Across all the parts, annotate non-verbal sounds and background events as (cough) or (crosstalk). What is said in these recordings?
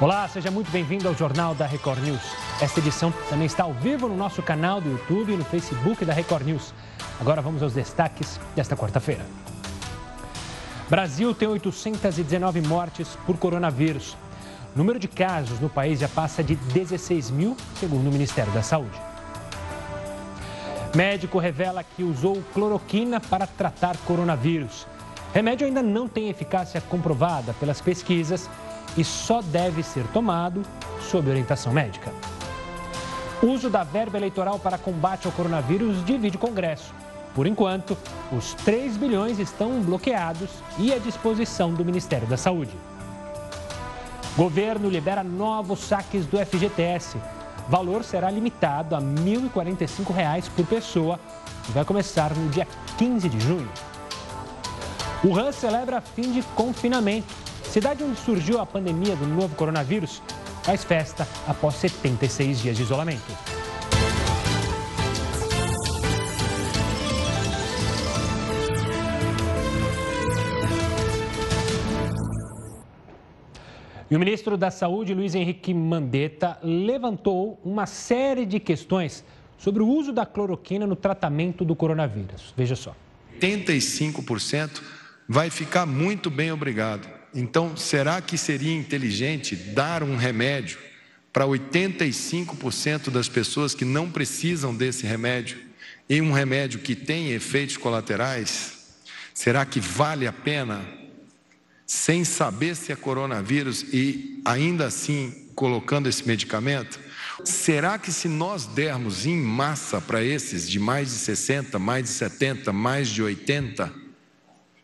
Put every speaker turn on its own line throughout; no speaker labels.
Olá, seja muito bem-vindo ao Jornal da Record News. Esta edição também está ao vivo no nosso canal do YouTube e no Facebook da Record News. Agora vamos aos destaques desta quarta-feira. Brasil tem 819 mortes por coronavírus. O número de casos no país já passa de 16 mil, segundo o Ministério da Saúde. Médico revela que usou cloroquina para tratar coronavírus. Remédio ainda não tem eficácia comprovada pelas pesquisas e só deve ser tomado sob orientação médica. O uso da verba eleitoral para combate ao coronavírus divide o Congresso. Por enquanto, os 3 bilhões estão bloqueados e à disposição do Ministério da Saúde. Governo libera novos saques do FGTS. Valor será limitado a R$ 1.045 por pessoa e vai começar no dia 15 de junho. O RAN celebra fim de confinamento Cidade onde surgiu a pandemia do novo coronavírus faz festa após 76 dias de isolamento. E o ministro da Saúde, Luiz Henrique Mandetta, levantou uma série de questões sobre o uso da cloroquina no tratamento do coronavírus. Veja só.
85% vai ficar muito bem, obrigado. Então, será que seria inteligente dar um remédio para 85% das pessoas que não precisam desse remédio e um remédio que tem efeitos colaterais? Será que vale a pena, sem saber se é coronavírus e ainda assim colocando esse medicamento? Será que se nós dermos em massa para esses de mais de 60, mais de 70, mais de 80,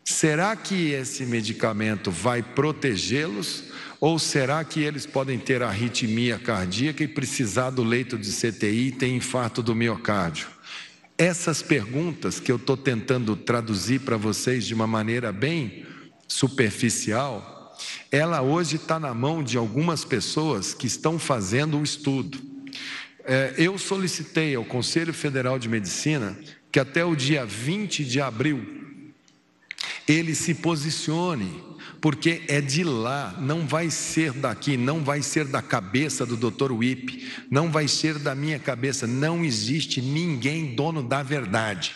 Será que esse medicamento vai protegê-los? Ou será que eles podem ter arritmia cardíaca e precisar do leito de CTI e ter infarto do miocárdio? Essas perguntas que eu estou tentando traduzir para vocês de uma maneira bem superficial, ela hoje está na mão de algumas pessoas que estão fazendo o estudo. É, eu solicitei ao Conselho Federal de Medicina que até o dia 20 de abril ele se posicione, porque é de lá, não vai ser daqui, não vai ser da cabeça do Dr. Wip, não vai ser da minha cabeça, não existe ninguém dono da verdade.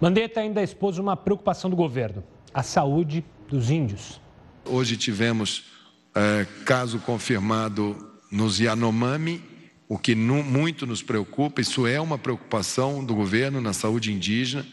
Mandetta ainda expôs uma preocupação do governo, a saúde dos índios.
Hoje tivemos é, caso confirmado nos Yanomami, o que muito nos preocupa, isso é uma preocupação do governo na saúde indígena.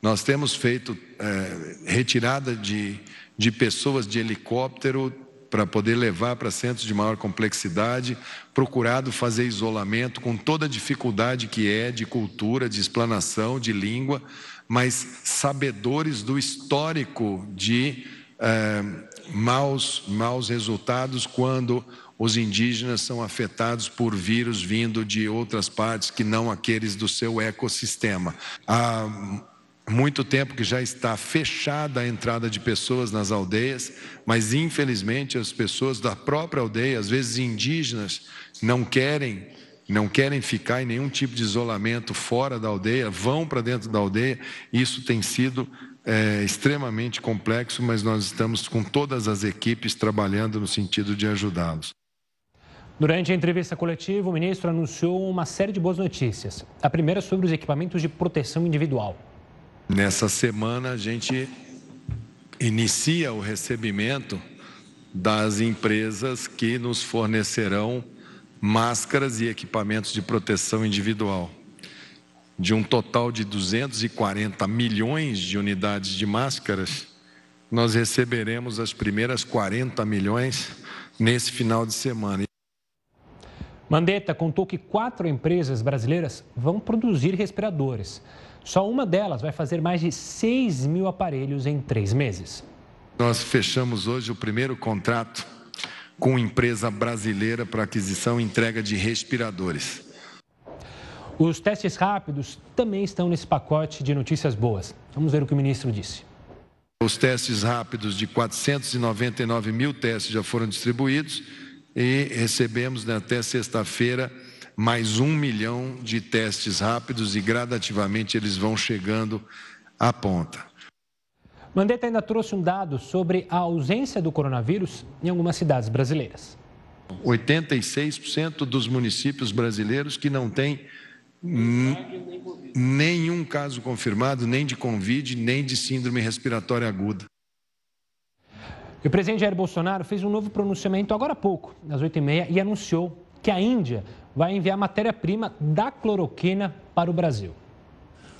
Nós temos feito é, retirada de, de pessoas de helicóptero para poder levar para centros de maior complexidade, procurado fazer isolamento com toda a dificuldade que é de cultura, de explanação, de língua, mas sabedores do histórico de é, maus, maus resultados quando os indígenas são afetados por vírus vindo de outras partes que não aqueles do seu ecossistema. A muito tempo que já está fechada a entrada de pessoas nas aldeias, mas infelizmente as pessoas da própria aldeia, às vezes indígenas, não querem, não querem ficar em nenhum tipo de isolamento fora da aldeia, vão para dentro da aldeia. Isso tem sido é, extremamente complexo, mas nós estamos com todas as equipes trabalhando no sentido de ajudá-los.
Durante a entrevista coletiva, o ministro anunciou uma série de boas notícias. A primeira sobre os equipamentos de proteção individual.
Nessa semana, a gente inicia o recebimento das empresas que nos fornecerão máscaras e equipamentos de proteção individual. De um total de 240 milhões de unidades de máscaras, nós receberemos as primeiras 40 milhões nesse final de semana.
Mandetta contou que quatro empresas brasileiras vão produzir respiradores. Só uma delas vai fazer mais de 6 mil aparelhos em três meses.
Nós fechamos hoje o primeiro contrato com empresa brasileira para aquisição e entrega de respiradores.
Os testes rápidos também estão nesse pacote de notícias boas. Vamos ver o que o ministro disse.
Os testes rápidos de 499 mil testes já foram distribuídos e recebemos né, até sexta-feira mais um milhão de testes rápidos e gradativamente eles vão chegando à ponta.
Mandetta ainda trouxe um dado sobre a ausência do coronavírus em algumas cidades brasileiras.
86% dos municípios brasileiros que não têm nenhum caso confirmado, nem de Covid, nem de síndrome respiratória aguda.
o presidente Jair Bolsonaro fez um novo pronunciamento agora há pouco, às 8h30, e anunciou que a Índia vai enviar matéria-prima da cloroquina para o Brasil.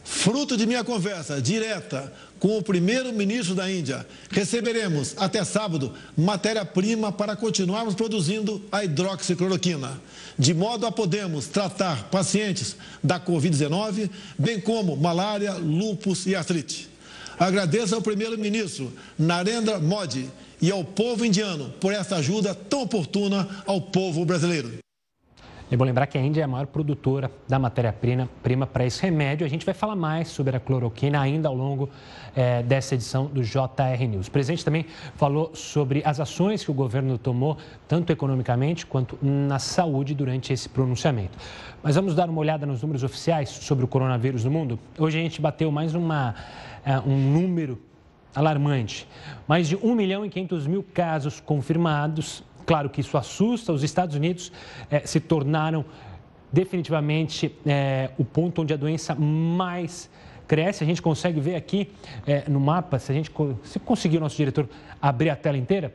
Fruto de minha conversa direta com o primeiro-ministro da Índia, receberemos até sábado matéria-prima para continuarmos produzindo a hidroxicloroquina, de modo a podermos tratar pacientes da Covid-19, bem como malária, lúpus e artrite. Agradeço ao primeiro-ministro Narendra Modi e ao povo indiano por essa ajuda tão oportuna ao povo brasileiro.
É bom lembrar que a Índia é a maior produtora da matéria-prima para esse remédio. A gente vai falar mais sobre a cloroquina ainda ao longo é, dessa edição do JR News. O presidente também falou sobre as ações que o governo tomou, tanto economicamente quanto na saúde, durante esse pronunciamento. Mas vamos dar uma olhada nos números oficiais sobre o coronavírus no mundo? Hoje a gente bateu mais uma, é, um número alarmante. Mais de 1 milhão e 500 mil casos confirmados Claro que isso assusta. Os Estados Unidos eh, se tornaram definitivamente eh, o ponto onde a doença mais cresce. A gente consegue ver aqui eh, no mapa, se a gente se conseguir, o nosso diretor abrir a tela inteira,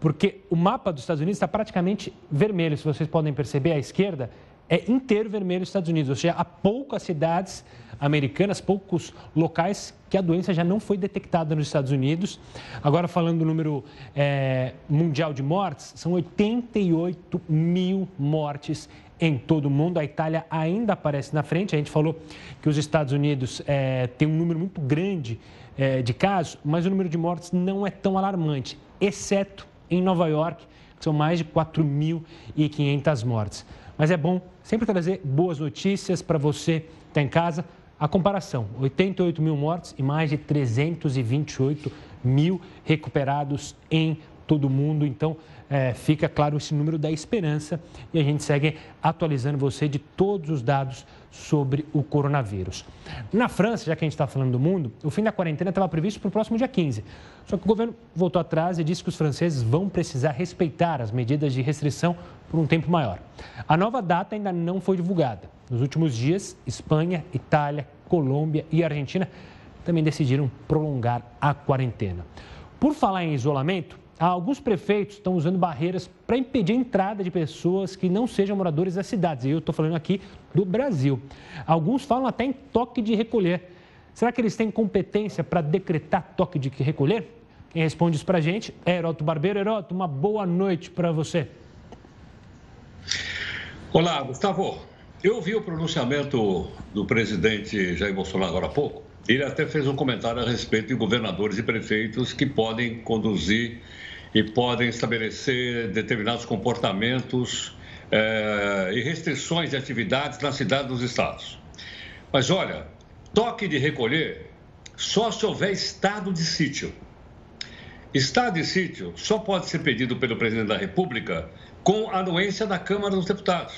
porque o mapa dos Estados Unidos está praticamente vermelho. Se vocês podem perceber, à esquerda é inteiro vermelho nos Estados Unidos, ou seja, há poucas cidades americanas, poucos locais que a doença já não foi detectada nos Estados Unidos. Agora, falando do número é, mundial de mortes, são 88 mil mortes em todo o mundo. A Itália ainda aparece na frente. A gente falou que os Estados Unidos é, têm um número muito grande é, de casos, mas o número de mortes não é tão alarmante, exceto em Nova York, que são mais de 4.500 mortes. Mas é bom sempre trazer boas notícias para você que está em casa. A comparação: 88 mil mortes e mais de 328 mil recuperados em todo mundo. Então, é, fica claro esse número da esperança e a gente segue atualizando você de todos os dados sobre o coronavírus. Na França, já que a gente está falando do mundo, o fim da quarentena estava previsto para o próximo dia 15. Só que o governo voltou atrás e disse que os franceses vão precisar respeitar as medidas de restrição por um tempo maior. A nova data ainda não foi divulgada. Nos últimos dias, Espanha, Itália, Colômbia e Argentina também decidiram prolongar a quarentena. Por falar em isolamento, alguns prefeitos estão usando barreiras para impedir a entrada de pessoas que não sejam moradores das cidades. E eu estou falando aqui do Brasil. Alguns falam até em toque de recolher. Será que eles têm competência para decretar toque de recolher? Quem responde isso para a gente é Heroto Barbeiro. Heroto, uma boa noite para você.
Olá, Gustavo. Eu vi o pronunciamento do presidente Jair Bolsonaro agora há pouco. Ele até fez um comentário a respeito de governadores e prefeitos que podem conduzir e podem estabelecer determinados comportamentos eh, e restrições de atividades na cidade dos estados. Mas olha, toque de recolher só se houver estado de sítio. Estado de sítio só pode ser pedido pelo presidente da República com anuência da Câmara dos Deputados.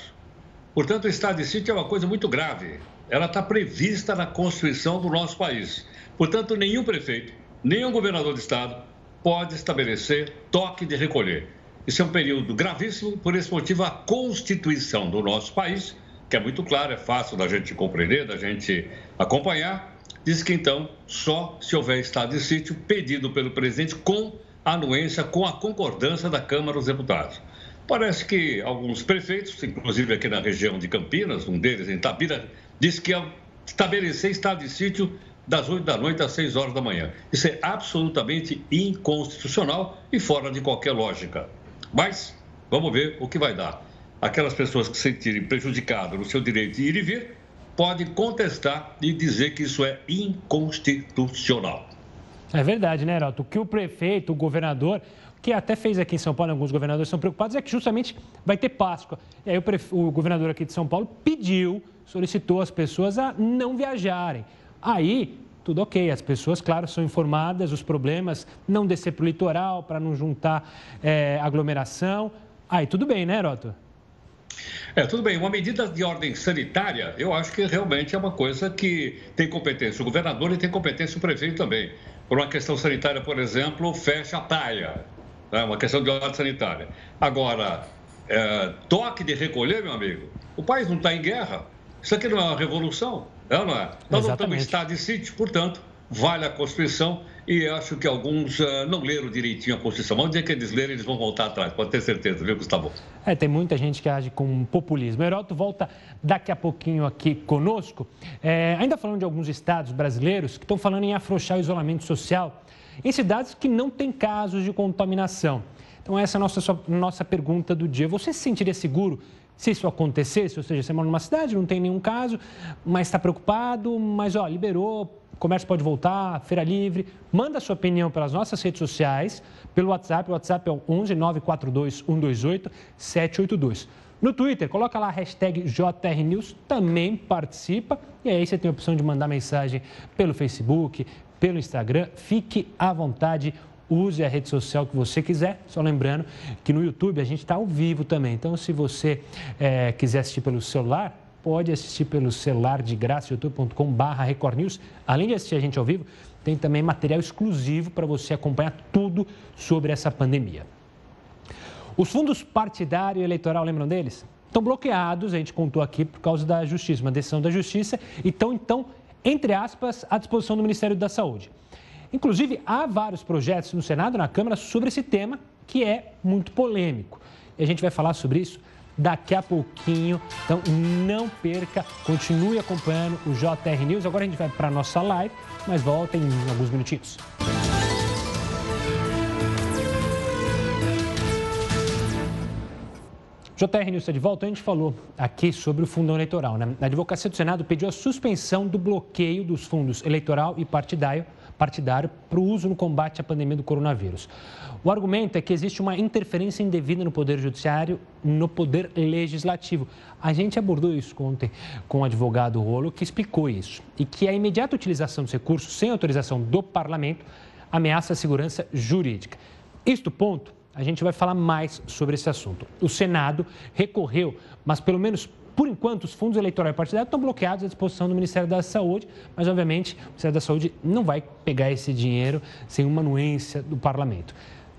Portanto, o estado de sítio é uma coisa muito grave. Ela está prevista na Constituição do nosso país. Portanto, nenhum prefeito, nenhum governador de estado pode estabelecer toque de recolher. Isso é um período gravíssimo, por esse motivo, a Constituição do nosso país, que é muito clara, é fácil da gente compreender, da gente acompanhar, diz que então só se houver estado de sítio pedido pelo presidente com anuência, com a concordância da Câmara dos Deputados. Parece que alguns prefeitos, inclusive aqui na região de Campinas, um deles em Tabira, disse que ia estabelecer estado de sítio das 8 da noite às 6 horas da manhã. Isso é absolutamente inconstitucional e fora de qualquer lógica. Mas vamos ver o que vai dar. Aquelas pessoas que se sentirem prejudicadas no seu direito de ir e vir podem contestar e dizer que isso é inconstitucional.
É verdade, né, Heraldo? O que o prefeito, o governador, que até fez aqui em São Paulo, alguns governadores estão preocupados, é que justamente vai ter Páscoa. E aí o, prefe... o governador aqui de São Paulo pediu, solicitou as pessoas a não viajarem. Aí, tudo ok, as pessoas, claro, são informadas dos problemas, não descer para o litoral para não juntar é, aglomeração. Aí tudo bem, né, Heroto?
É, tudo bem. Uma medida de ordem sanitária, eu acho que realmente é uma coisa que tem competência o governador tem competência o prefeito também. por uma questão sanitária, por exemplo, fecha a praia. É uma questão de ordem sanitária. Agora, é, toque de recolher, meu amigo, o país não está em guerra. Isso aqui não é uma revolução, é ou não é? Nós não estamos em estado de sítio, portanto, vale a Constituição e acho que alguns uh, não leram direitinho a Constituição. Vamos dizer que eles leram, eles vão voltar atrás, pode ter certeza, viu, Gustavo?
É, tem muita gente que age com populismo. Heroto volta daqui a pouquinho aqui conosco. É, ainda falando de alguns estados brasileiros que estão falando em afrouxar o isolamento social em cidades que não têm casos de contaminação. Então, essa é a nossa, nossa pergunta do dia. Você se sentiria seguro se isso acontecesse? Ou seja, você mora numa cidade, não tem nenhum caso, mas está preocupado, mas ó, liberou, comércio pode voltar, feira livre. Manda sua opinião pelas nossas redes sociais, pelo WhatsApp. O WhatsApp é o 11 942 128 782. No Twitter, coloca lá a hashtag JRNews, também participa. E aí você tem a opção de mandar mensagem pelo Facebook, pelo Instagram. Fique à vontade, use a rede social que você quiser. Só lembrando que no YouTube a gente está ao vivo também. Então, se você é, quiser assistir pelo celular, pode assistir pelo celular de graça, youtube.com.br Record News. Além de assistir a gente ao vivo, tem também material exclusivo para você acompanhar tudo sobre essa pandemia. Os fundos partidário e eleitoral, lembram deles? Estão bloqueados, a gente contou aqui, por causa da justiça, uma decisão da justiça, e estão, então, entre aspas, à disposição do Ministério da Saúde. Inclusive, há vários projetos no Senado e na Câmara sobre esse tema, que é muito polêmico. E a gente vai falar sobre isso daqui a pouquinho. Então não perca, continue acompanhando o JR News. Agora a gente vai para a nossa live, mas volta em alguns minutinhos. JR News está de volta. A gente falou aqui sobre o fundo eleitoral. Né? A Advocacia do Senado pediu a suspensão do bloqueio dos fundos eleitoral e partidário partidário para o uso no combate à pandemia do coronavírus. O argumento é que existe uma interferência indevida no Poder Judiciário, no Poder Legislativo. A gente abordou isso ontem com o advogado Rolo, que explicou isso. E que a imediata utilização dos recursos sem autorização do Parlamento ameaça a segurança jurídica. Isto ponto, a gente vai falar mais sobre esse assunto. O Senado recorreu, mas pelo menos por enquanto, os fundos eleitorais partidários estão bloqueados à disposição do Ministério da Saúde, mas, obviamente, o Ministério da Saúde não vai pegar esse dinheiro sem uma anuência do parlamento.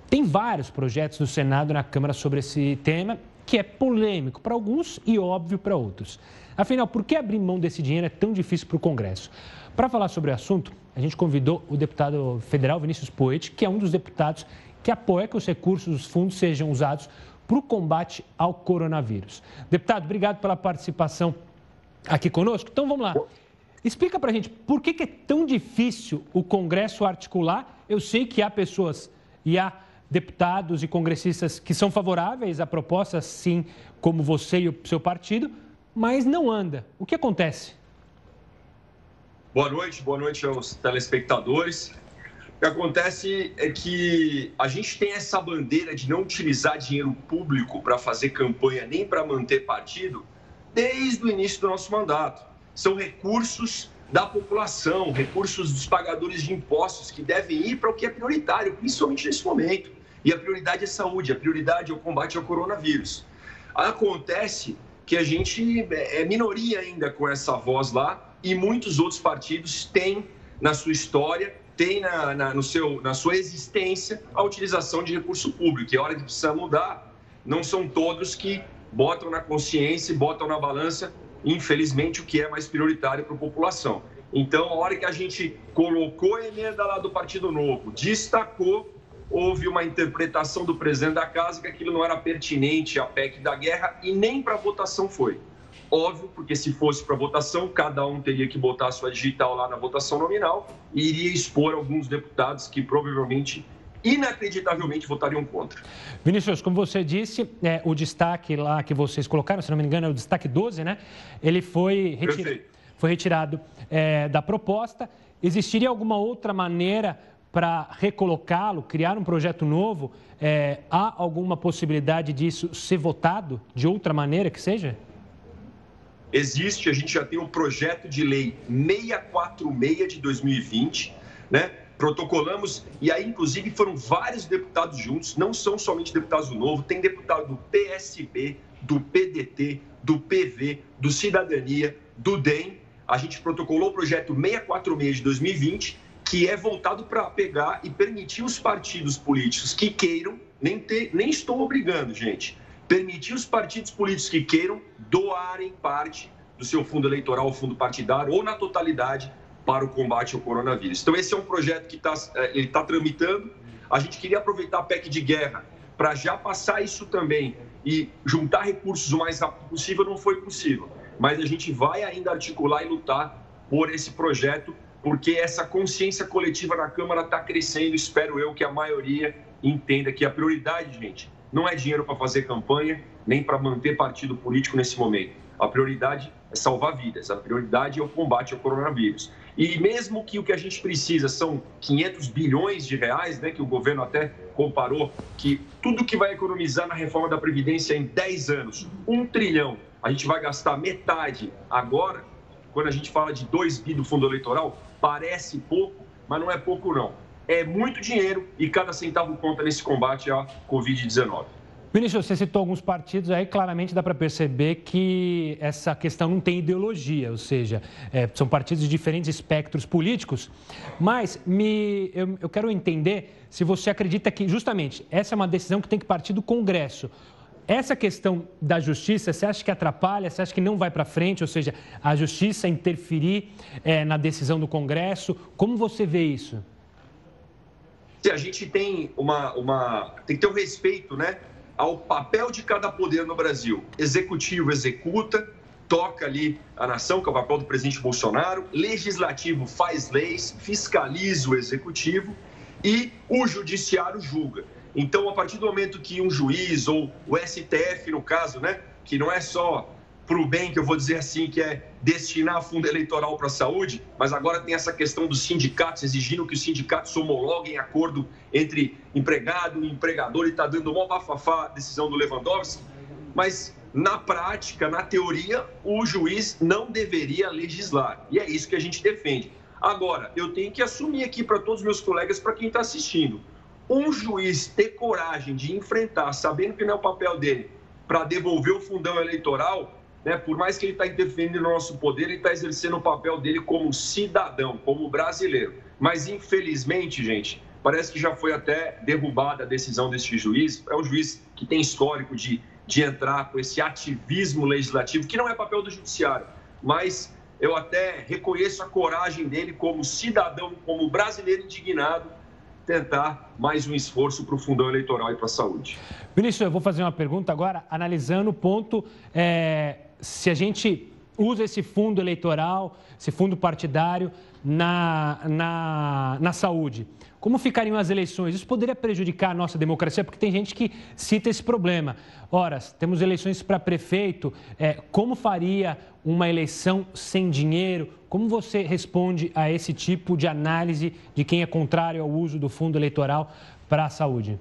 Tem vários projetos no Senado e na Câmara sobre esse tema, que é polêmico para alguns e óbvio para outros. Afinal, por que abrir mão desse dinheiro é tão difícil para o Congresso? Para falar sobre o assunto, a gente convidou o deputado federal Vinícius Poet, que é um dos deputados que apoia que os recursos dos fundos sejam usados para o combate ao coronavírus. Deputado, obrigado pela participação aqui conosco. Então vamos lá. Explica para a gente por que, que, é tão difícil o Congresso articular. Eu sei que há pessoas e há deputados e congressistas que são favoráveis à proposta, assim como você e o seu partido, mas não anda. O que acontece?
Boa noite, boa noite aos telespectadores. O que acontece é que a gente tem essa bandeira de não utilizar dinheiro público para fazer campanha nem para manter partido desde o início do nosso mandato. São recursos da população, recursos dos pagadores de impostos que devem ir para o que é prioritário, principalmente nesse momento. E a prioridade é saúde, a prioridade é o combate ao coronavírus. Acontece que a gente é minoria ainda com essa voz lá e muitos outros partidos têm na sua história tem na, na, no seu, na sua existência a utilização de recurso público. E a hora que precisa mudar, não são todos que botam na consciência e botam na balança, infelizmente, o que é mais prioritário para a população. Então, a hora que a gente colocou a emenda lá do Partido Novo, destacou, houve uma interpretação do presidente da casa que aquilo não era pertinente à PEC da guerra e nem para votação foi. Óbvio, porque se fosse para votação, cada um teria que botar a sua digital lá na votação nominal e iria expor alguns deputados que provavelmente inacreditavelmente votariam contra.
Vinícius, como você disse, é, o destaque lá que vocês colocaram, se não me engano, é o destaque 12, né? Ele foi, foi retirado é, da proposta. Existiria alguma outra maneira para recolocá-lo, criar um projeto novo? É, há alguma possibilidade disso ser votado de outra maneira que seja?
Existe, a gente já tem um projeto de lei 646 de 2020, né? Protocolamos, e aí, inclusive, foram vários deputados juntos, não são somente deputados do Novo, tem deputado do PSB, do PDT, do PV, do Cidadania, do DEM. A gente protocolou o projeto 646 de 2020, que é voltado para pegar e permitir os partidos políticos que queiram, nem, ter, nem estou obrigando, gente, permitir os partidos políticos que queiram doarem parte do seu fundo eleitoral, fundo partidário ou na totalidade para o combate ao coronavírus. Então, esse é um projeto que está é, ele tá tramitando. A gente queria aproveitar a PEC de guerra para já passar isso também e juntar recursos o mais rápido possível, não foi possível. Mas a gente vai ainda articular e lutar por esse projeto, porque essa consciência coletiva na Câmara está crescendo. Espero eu que a maioria entenda que a prioridade, gente, não é dinheiro para fazer campanha, nem para manter partido político nesse momento. A prioridade é salvar vidas, a prioridade é o combate ao coronavírus. E mesmo que o que a gente precisa são 500 bilhões de reais, né, que o governo até comparou, que tudo que vai economizar na reforma da Previdência em 10 anos, um trilhão, a gente vai gastar metade agora, quando a gente fala de 2 bi do fundo eleitoral, parece pouco, mas não é pouco não. É muito dinheiro e cada centavo conta nesse combate à Covid-19.
Ministro, você citou alguns partidos aí, claramente dá para perceber que essa questão não tem ideologia, ou seja, é, são partidos de diferentes espectros políticos, mas me, eu, eu quero entender se você acredita que, justamente, essa é uma decisão que tem que partir do Congresso. Essa questão da justiça, você acha que atrapalha? Você acha que não vai para frente? Ou seja, a justiça interferir é, na decisão do Congresso? Como você vê isso?
A gente tem uma, uma. tem que ter um respeito, né? ao papel de cada poder no Brasil. Executivo executa, toca ali a nação, que é o papel do presidente Bolsonaro. Legislativo faz leis, fiscaliza o executivo e o judiciário julga. Então, a partir do momento que um juiz ou o STF, no caso, né, que não é só para o bem, que eu vou dizer assim, que é destinar fundo eleitoral para a saúde, mas agora tem essa questão dos sindicatos exigindo que os sindicatos homologuem acordo entre empregado e empregador e está dando uma bafafá a decisão do Lewandowski. Mas na prática, na teoria, o juiz não deveria legislar. E é isso que a gente defende. Agora, eu tenho que assumir aqui para todos os meus colegas, para quem está assistindo, um juiz ter coragem de enfrentar, sabendo que não é o papel dele, para devolver o fundão eleitoral, né, por mais que ele está defendendo o nosso poder, ele está exercendo o papel dele como cidadão, como brasileiro. Mas, infelizmente, gente, parece que já foi até derrubada a decisão deste juiz. É um juiz que tem histórico de, de entrar com esse ativismo legislativo, que não é papel do judiciário, mas eu até reconheço a coragem dele como cidadão, como brasileiro indignado, tentar mais um esforço para o fundão eleitoral e para a saúde.
Ministro, eu vou fazer uma pergunta agora, analisando o ponto é, se a gente usa esse fundo eleitoral, esse fundo partidário na, na, na saúde. Como ficariam as eleições? Isso poderia prejudicar a nossa democracia, porque tem gente que cita esse problema. Ora, temos eleições para prefeito, é, como faria uma eleição sem dinheiro? Como você responde a esse tipo de análise de quem é contrário ao uso do fundo eleitoral para a saúde?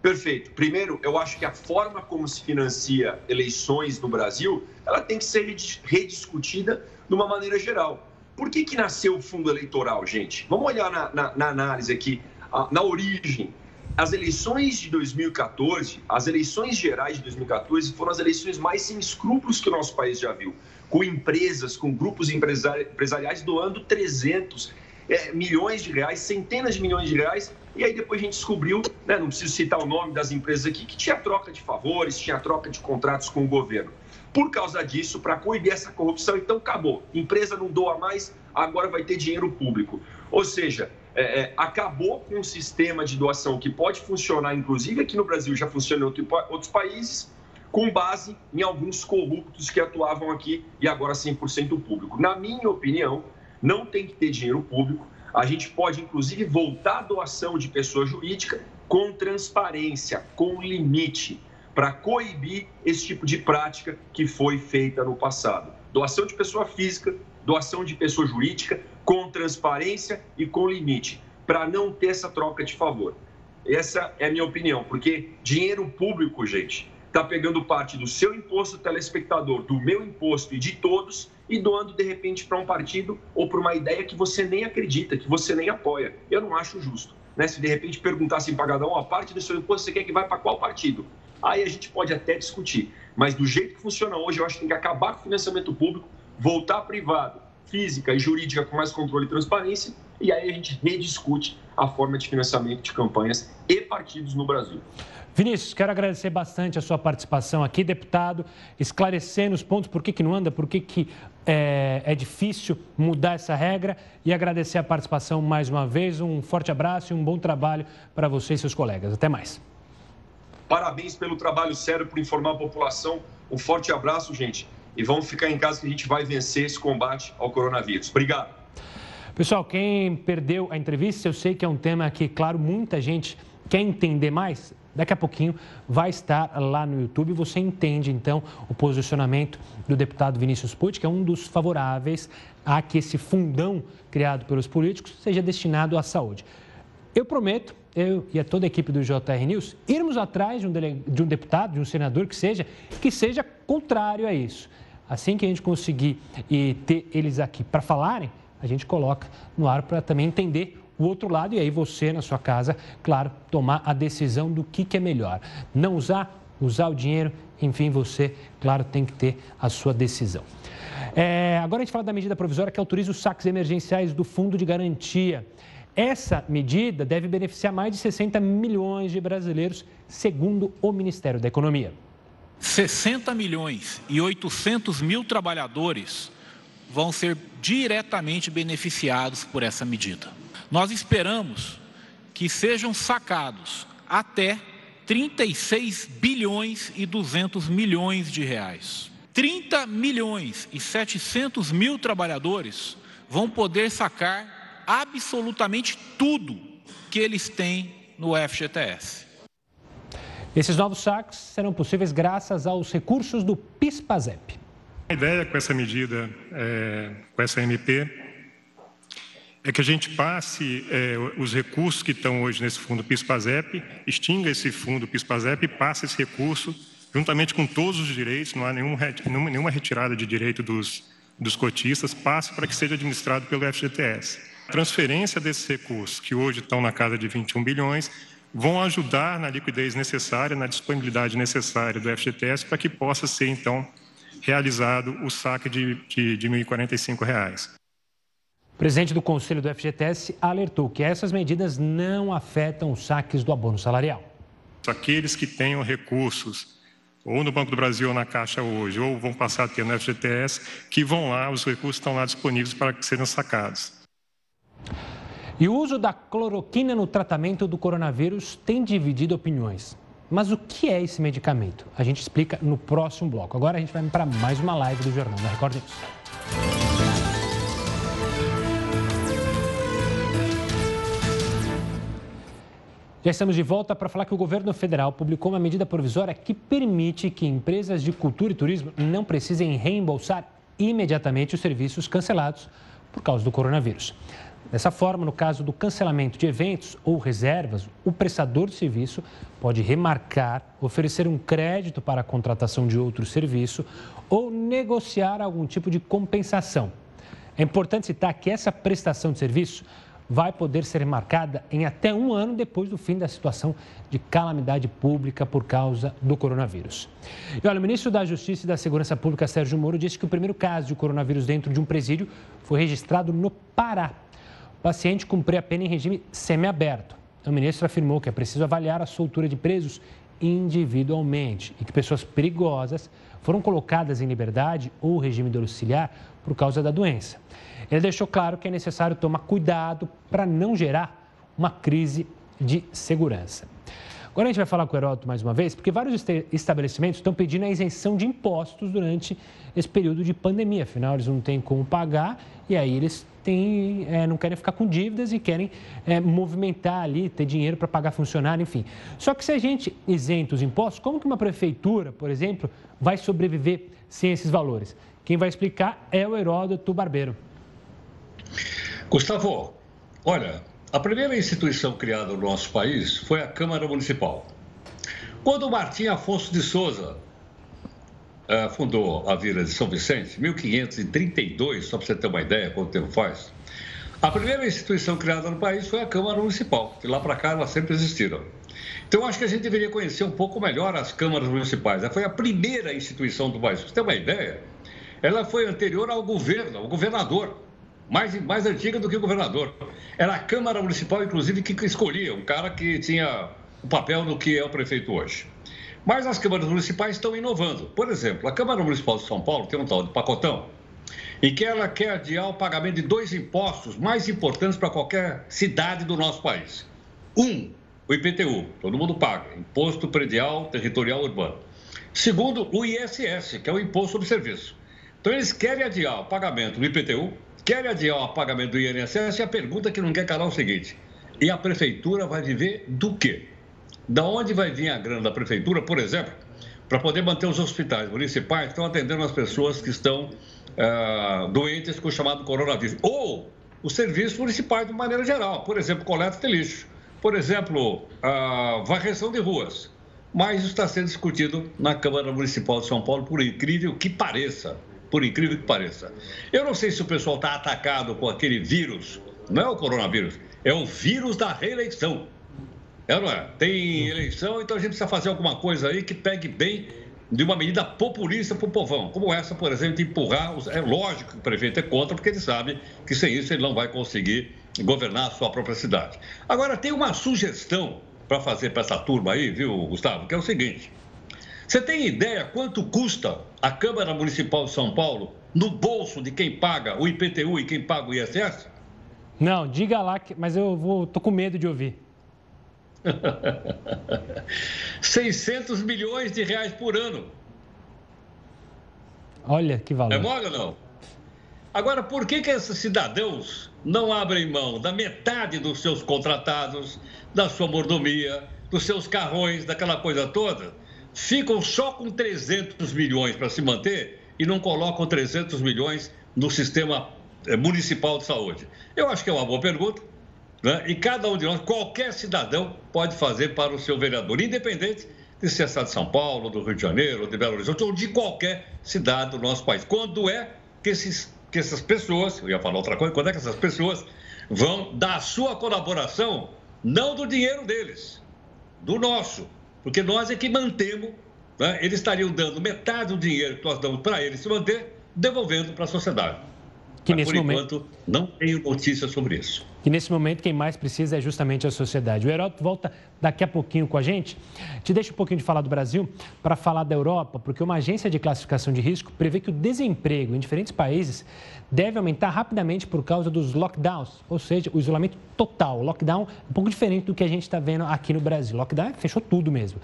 Perfeito. Primeiro, eu acho que a forma como se financia eleições no Brasil, ela tem que ser rediscutida de uma maneira geral. Por que, que nasceu o fundo eleitoral, gente? Vamos olhar na, na, na análise aqui, na origem. As eleições de 2014, as eleições gerais de 2014 foram as eleições mais sem escrúpulos que o nosso país já viu. Com empresas, com grupos empresariais doando 300 é, milhões de reais, centenas de milhões de reais e aí depois a gente descobriu, né, não preciso citar o nome das empresas aqui, que tinha troca de favores, tinha troca de contratos com o governo. Por causa disso, para coibir essa corrupção, então acabou. Empresa não doa mais, agora vai ter dinheiro público. Ou seja, é, é, acabou com um sistema de doação que pode funcionar, inclusive aqui no Brasil já funciona em outros países, com base em alguns corruptos que atuavam aqui e agora 100% público. Na minha opinião, não tem que ter dinheiro público a gente pode, inclusive, voltar a doação de pessoa jurídica com transparência, com limite, para coibir esse tipo de prática que foi feita no passado. Doação de pessoa física, doação de pessoa jurídica, com transparência e com limite, para não ter essa troca de favor. Essa é a minha opinião, porque dinheiro público, gente, está pegando parte do seu imposto telespectador, do meu imposto e de todos e doando de repente para um partido ou para uma ideia que você nem acredita, que você nem apoia. Eu não acho justo. Né? Se de repente perguntassem para cada um a parte do seu imposto você quer que vai para qual partido? Aí a gente pode até discutir. Mas do jeito que funciona hoje, eu acho que tem que acabar com o financiamento público, voltar privado, física e jurídica com mais controle e transparência e aí a gente rediscute a forma de financiamento de campanhas e partidos no Brasil.
Vinícius, quero agradecer bastante a sua participação aqui, deputado, esclarecendo os pontos, por que, que não anda, por que, que é, é difícil mudar essa regra e agradecer a participação mais uma vez. Um forte abraço e um bom trabalho para você e seus colegas. Até mais.
Parabéns pelo trabalho sério, por informar a população. Um forte abraço, gente. E vamos ficar em casa que a gente vai vencer esse combate ao coronavírus. Obrigado.
Pessoal, quem perdeu a entrevista, eu sei que é um tema que, claro, muita gente quer entender mais. Daqui a pouquinho vai estar lá no YouTube. Você entende então o posicionamento do deputado Vinícius Pucci, que é um dos favoráveis a que esse fundão criado pelos políticos seja destinado à saúde. Eu prometo, eu e a toda a equipe do JR News, irmos atrás de um, dele... de um deputado, de um senador que seja, que seja contrário a isso. Assim que a gente conseguir e ter eles aqui para falarem, a gente coloca no ar para também entender o outro lado e aí você na sua casa, claro, tomar a decisão do que, que é melhor. Não usar, usar o dinheiro, enfim, você, claro, tem que ter a sua decisão. É, agora a gente fala da medida provisória que autoriza os saques emergenciais do Fundo de Garantia. Essa medida deve beneficiar mais de 60 milhões de brasileiros, segundo o Ministério da Economia.
60 milhões e 800 mil trabalhadores vão ser diretamente beneficiados por essa medida. Nós esperamos que sejam sacados até 36 bilhões e 200 milhões de reais. 30 milhões e 700 mil trabalhadores vão poder sacar absolutamente tudo que eles têm no FGTS.
Esses novos saques serão possíveis graças aos recursos do PIS/PASEP.
A ideia com essa medida, é, com essa MP, é que a gente passe é, os recursos que estão hoje nesse fundo PIS/PASEP, extinga esse fundo PIS/PASEP e passe esse recurso juntamente com todos os direitos, não há nenhum, nenhuma retirada de direito dos, dos cotistas, passe para que seja administrado pelo FGTS. A transferência desses recursos, que hoje estão na casa de 21 bilhões, vão ajudar na liquidez necessária, na disponibilidade necessária do FGTS para que possa ser, então, realizado o saque de, de, de R$ 1.045.
O presidente do Conselho do FGTS alertou que essas medidas não afetam os saques do abono salarial.
Aqueles que tenham recursos ou no Banco do Brasil ou na Caixa hoje, ou vão passar a ter no FGTS, que vão lá, os recursos estão lá disponíveis para que sejam sacados.
E o uso da cloroquina no tratamento do coronavírus tem dividido opiniões. Mas o que é esse medicamento? A gente explica no próximo bloco. Agora a gente vai para mais uma live do Jornal da Record News. Já estamos de volta para falar que o governo federal publicou uma medida provisória que permite que empresas de cultura e turismo não precisem reembolsar imediatamente os serviços cancelados por causa do coronavírus. Dessa forma, no caso do cancelamento de eventos ou reservas, o prestador de serviço pode remarcar, oferecer um crédito para a contratação de outro serviço ou negociar algum tipo de compensação. É importante citar que essa prestação de serviço vai poder ser marcada em até um ano depois do fim da situação de calamidade pública por causa do coronavírus. E olha, o ministro da Justiça e da Segurança Pública, Sérgio Moro, disse que o primeiro caso de coronavírus dentro de um presídio foi registrado no Pará. O paciente cumpria a pena em regime semiaberto. O ministro afirmou que é preciso avaliar a soltura de presos individualmente e que pessoas perigosas foram colocadas em liberdade ou regime domiciliar por causa da doença. Ele deixou claro que é necessário tomar cuidado para não gerar uma crise de segurança. Agora a gente vai falar com o Heródoto mais uma vez, porque vários estabelecimentos estão pedindo a isenção de impostos durante esse período de pandemia. Afinal, eles não têm como pagar e aí eles têm, é, não querem ficar com dívidas e querem é, movimentar ali, ter dinheiro para pagar funcionário, enfim. Só que se a gente isenta os impostos, como que uma prefeitura, por exemplo, vai sobreviver sem esses valores? Quem vai explicar é o Heródoto Barbeiro.
Gustavo, olha, a primeira instituição criada no nosso país foi a Câmara Municipal. Quando Martim Afonso de Souza uh, fundou a Vila de São Vicente, 1532, só para você ter uma ideia quanto tempo faz, a primeira instituição criada no país foi a Câmara Municipal. De lá para cá elas sempre existiram. Então, acho que a gente deveria conhecer um pouco melhor as câmaras municipais. Ela foi a primeira instituição do país. Para você ter uma ideia, ela foi anterior ao governo, ao governador. Mais, mais antiga do que o governador. Era a Câmara Municipal, inclusive, que escolhia um cara que tinha o papel do que é o prefeito hoje. Mas as câmaras municipais estão inovando. Por exemplo, a Câmara Municipal de São Paulo tem um tal de pacotão, em que ela quer adiar o pagamento de dois impostos mais importantes para qualquer cidade do nosso país. Um, o IPTU, todo mundo paga, Imposto Predial Territorial Urbano. Segundo, o ISS, que é o Imposto sobre Serviço. Então, eles querem adiar o pagamento do IPTU, querem adiar o pagamento do INSS e a pergunta que não quer calar é o seguinte: e a prefeitura vai viver do quê? Da onde vai vir a grana da prefeitura, por exemplo, para poder manter os hospitais municipais que estão atendendo as pessoas que estão uh, doentes com o chamado coronavírus? Ou os serviços municipais de maneira geral, por exemplo, coleta de lixo, por exemplo, a varreção de ruas. Mas isso está sendo discutido na Câmara Municipal de São Paulo, por incrível que pareça. Por incrível que pareça. Eu não sei se o pessoal está atacado com aquele vírus, não é o coronavírus, é o vírus da reeleição. É, não é? Tem eleição, então a gente precisa fazer alguma coisa aí que pegue bem de uma medida populista para o povão, como essa, por exemplo, de empurrar. Os... É lógico que o prefeito é contra, porque ele sabe que sem isso ele não vai conseguir governar a sua própria cidade. Agora, tem uma sugestão para fazer para essa turma aí, viu, Gustavo, que é o seguinte. Você tem ideia quanto custa a Câmara Municipal de São Paulo no bolso de quem paga o IPTU e quem paga o ISS?
Não, diga lá, mas eu vou, tô com medo de ouvir. (laughs)
600 milhões de reais por ano.
Olha que valor.
É mole ou não? Agora, por que, que esses cidadãos não abrem mão da metade dos seus contratados, da sua mordomia, dos seus carrões, daquela coisa toda? Ficam só com 300 milhões para se manter e não colocam 300 milhões no sistema eh, municipal de saúde? Eu acho que é uma boa pergunta. Né? E cada um de nós, qualquer cidadão, pode fazer para o seu vereador, independente de ser estado de São Paulo, do Rio de Janeiro, de Belo Horizonte ou de qualquer cidade do nosso país. Quando é que, esses, que essas pessoas, eu ia falar outra coisa, quando é que essas pessoas vão dar a sua colaboração, não do dinheiro deles, do nosso, porque nós é que mantemos, né? eles estariam dando metade do dinheiro que nós damos para eles se manter, devolvendo para a sociedade. Que Mas, nesse por momento, enquanto, não tenho notícia sobre isso.
E nesse momento, quem mais precisa é justamente a sociedade. O Heródoto volta daqui a pouquinho com a gente. Te deixa um pouquinho de falar do Brasil para falar da Europa, porque uma agência de classificação de risco prevê que o desemprego em diferentes países deve aumentar rapidamente por causa dos lockdowns, ou seja, o isolamento total. O lockdown é um pouco diferente do que a gente está vendo aqui no Brasil. O lockdown fechou tudo mesmo.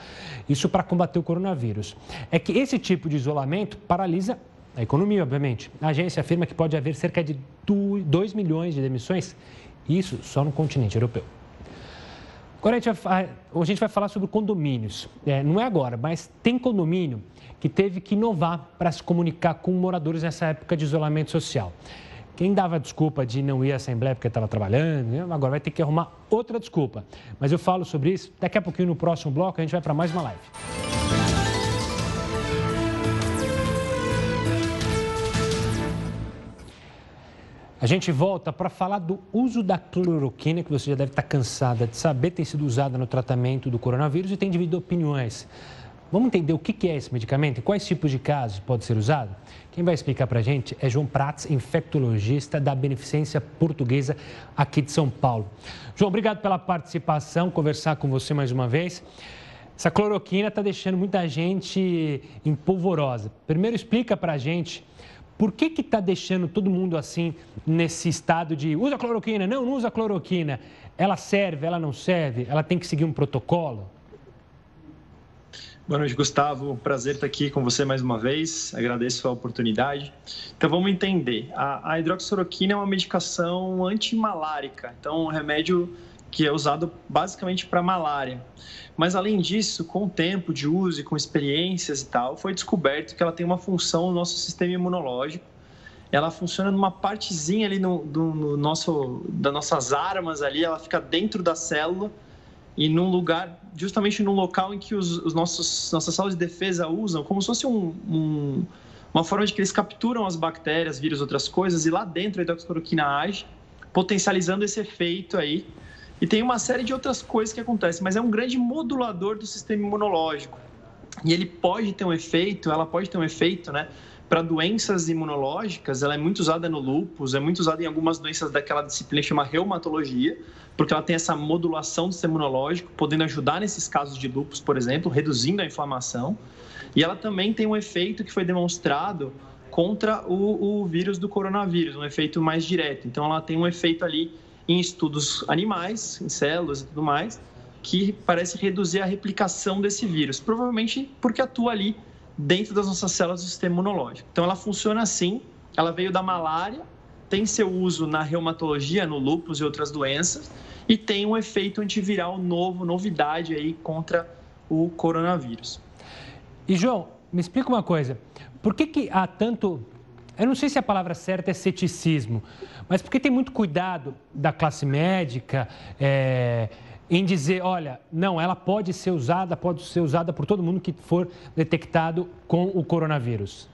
Isso para combater o coronavírus. É que esse tipo de isolamento paralisa a economia, obviamente. A agência afirma que pode haver cerca de 2 milhões de demissões, isso só no continente europeu. Agora a gente vai, a gente vai falar sobre condomínios. É, não é agora, mas tem condomínio que teve que inovar para se comunicar com moradores nessa época de isolamento social. Quem dava desculpa de não ir à Assembleia porque estava trabalhando, né, agora vai ter que arrumar outra desculpa. Mas eu falo sobre isso daqui a pouquinho no próximo bloco, a gente vai para mais uma live. A gente volta para falar do uso da cloroquina, que você já deve estar cansada de saber, tem sido usada no tratamento do coronavírus e tem dividido opiniões. Vamos entender o que é esse medicamento e quais tipos de casos pode ser usado? Quem vai explicar para a gente é João Prats, infectologista da Beneficência Portuguesa aqui de São Paulo. João, obrigado pela participação, conversar com você mais uma vez. Essa cloroquina está deixando muita gente empolvorosa. Primeiro, explica para a gente por que está deixando todo mundo assim, nesse estado de usa cloroquina? Não, não usa cloroquina. Ela serve, ela não serve? Ela tem que seguir um protocolo?
Boa noite, Gustavo. Prazer estar aqui com você mais uma vez. Agradeço a oportunidade. Então, vamos entender. A, a hidroxicloroquina é uma medicação antimalárica. Então, um remédio que é usado basicamente para malária. Mas além disso, com o tempo de uso e com experiências e tal, foi descoberto que ela tem uma função no nosso sistema imunológico. Ela funciona numa partezinha ali no, do, no nosso, das nossas armas ali, ela fica dentro da célula e num lugar, justamente no local em que os, os nossos nossas células de defesa usam, como se fosse um, um, uma forma de que eles capturam as bactérias, vírus, outras coisas, e lá dentro a hidroxicloroquina age, potencializando esse efeito aí e tem uma série de outras coisas que acontecem, mas é um grande modulador do sistema imunológico. E ele pode ter um efeito, ela pode ter um efeito, né? Para doenças imunológicas, ela é muito usada no lúpus, é muito usada em algumas doenças daquela disciplina que chama reumatologia, porque ela tem essa modulação do sistema imunológico, podendo ajudar nesses casos de lúpus, por exemplo, reduzindo a inflamação. E ela também tem um efeito que foi demonstrado contra o, o vírus do coronavírus, um efeito mais direto. Então, ela tem um efeito ali em estudos animais, em células e tudo mais, que parece reduzir a replicação desse vírus, provavelmente porque atua ali dentro das nossas células do sistema imunológico. Então, ela funciona assim, ela veio da malária, tem seu uso na reumatologia, no lúpus e outras doenças, e tem um efeito antiviral novo, novidade aí contra o coronavírus.
E, João, me explica uma coisa. Por que, que há tanto eu não sei se a palavra certa é ceticismo, mas porque tem muito cuidado da classe médica é, em dizer, olha, não, ela pode ser usada, pode ser usada por todo mundo que for detectado com o coronavírus.